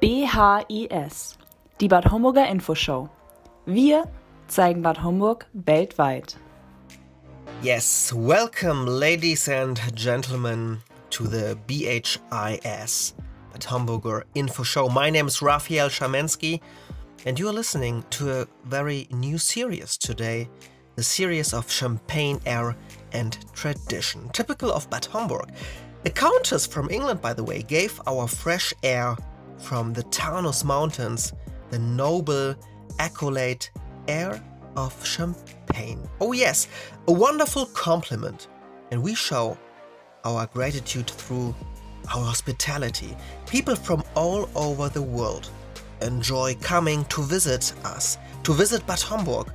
BHIS, die Bad Homburger Infoshow. Wir zeigen Bad Homburg weltweit. Yes, welcome, ladies and gentlemen, to the BHIS, Bad Homburger Info Show. My name is Raphael Schamensky, and you are listening to a very new series today the series of champagne, air, and tradition, typical of Bad Homburg. The Countess from England, by the way, gave our fresh air from the Taunus Mountains the noble accolade Air of Champagne. Oh, yes, a wonderful compliment, and we show our gratitude through our hospitality. People from all over the world enjoy coming to visit us, to visit Bad Homburg,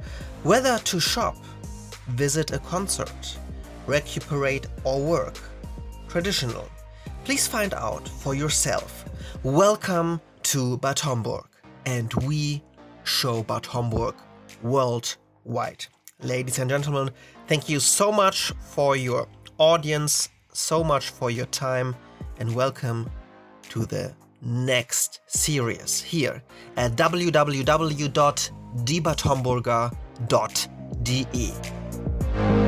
whether to shop, visit a concert, recuperate or work. Traditional. Please find out for yourself. Welcome to Bad Homburg, and we show Bad Homburg worldwide. Ladies and gentlemen, thank you so much for your audience, so much for your time, and welcome to the next series here at www.diebadhomburger.de.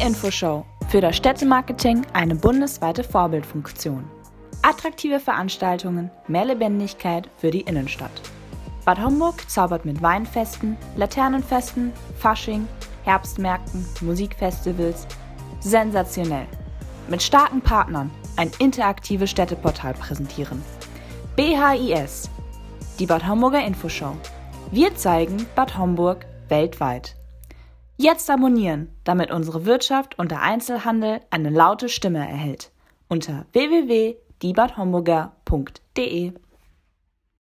Die Infoshow für das Städtemarketing eine bundesweite Vorbildfunktion. Attraktive Veranstaltungen, mehr Lebendigkeit für die Innenstadt. Bad Homburg zaubert mit Weinfesten, Laternenfesten, Fasching, Herbstmärkten, Musikfestivals. Sensationell. Mit starken Partnern ein interaktives Städteportal präsentieren. BHIS, die Bad Homburger Infoshow. Wir zeigen Bad Homburg weltweit. Jetzt abonnieren, damit unsere Wirtschaft und der Einzelhandel eine laute Stimme erhält. Unter www.diebadhomburger.de